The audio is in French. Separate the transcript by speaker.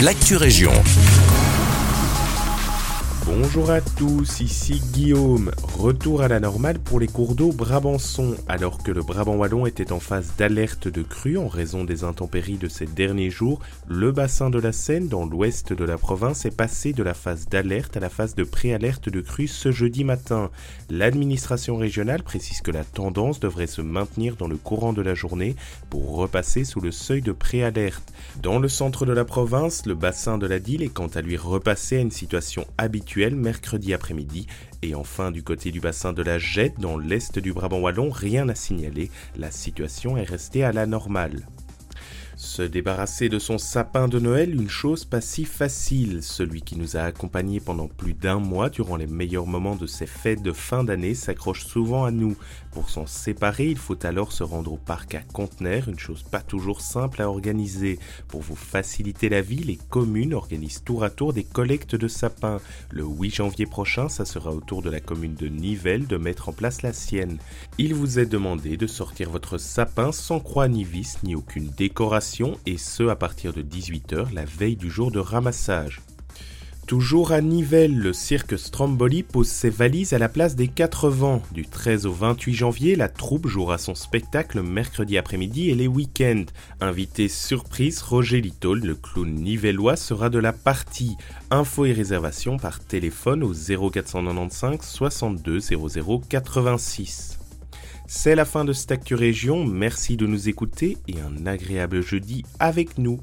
Speaker 1: l'actu région.
Speaker 2: Bonjour à tous, ici Guillaume. Retour à la normale pour les cours d'eau Brabançon, alors que le Brabant Wallon était en phase d'alerte de crue en raison des intempéries de ces derniers jours, le bassin de la Seine, dans l'ouest de la province, est passé de la phase d'alerte à la phase de préalerte de crue ce jeudi matin. L'administration régionale précise que la tendance devrait se maintenir dans le courant de la journée pour repasser sous le seuil de préalerte. Dans le centre de la province, le bassin de la Dille est quant à lui repassé à une situation habituelle mercredi après-midi. Et enfin, du côté du bassin de la Jette, dans l'est du Brabant Wallon, rien à signaler. La situation est restée à la normale. Se débarrasser de son sapin de Noël, une chose pas si facile. Celui qui nous a accompagnés pendant plus d'un mois durant les meilleurs moments de ces fêtes de fin d'année s'accroche souvent à nous. Pour s'en séparer, il faut alors se rendre au parc à Conteneur, une chose pas toujours simple à organiser. Pour vous faciliter la vie, les communes organisent tour à tour des collectes de sapins. Le 8 janvier prochain, ça sera au tour de la commune de Nivelles de mettre en place la sienne. Il vous est demandé de sortir votre sapin sans croix ni vis ni aucune décoration et ce à partir de 18h la veille du jour de ramassage. Toujours à Nivelles, le cirque Stromboli pose ses valises à la place des quatre vents. Du 13 au 28 janvier, la troupe jouera son spectacle mercredi après-midi et les week-ends. Invité surprise, Roger Little, le clown nivellois, sera de la partie. Infos et réservations par téléphone au 0495 62 00 86. C'est la fin de cette merci de nous écouter et un agréable jeudi avec nous.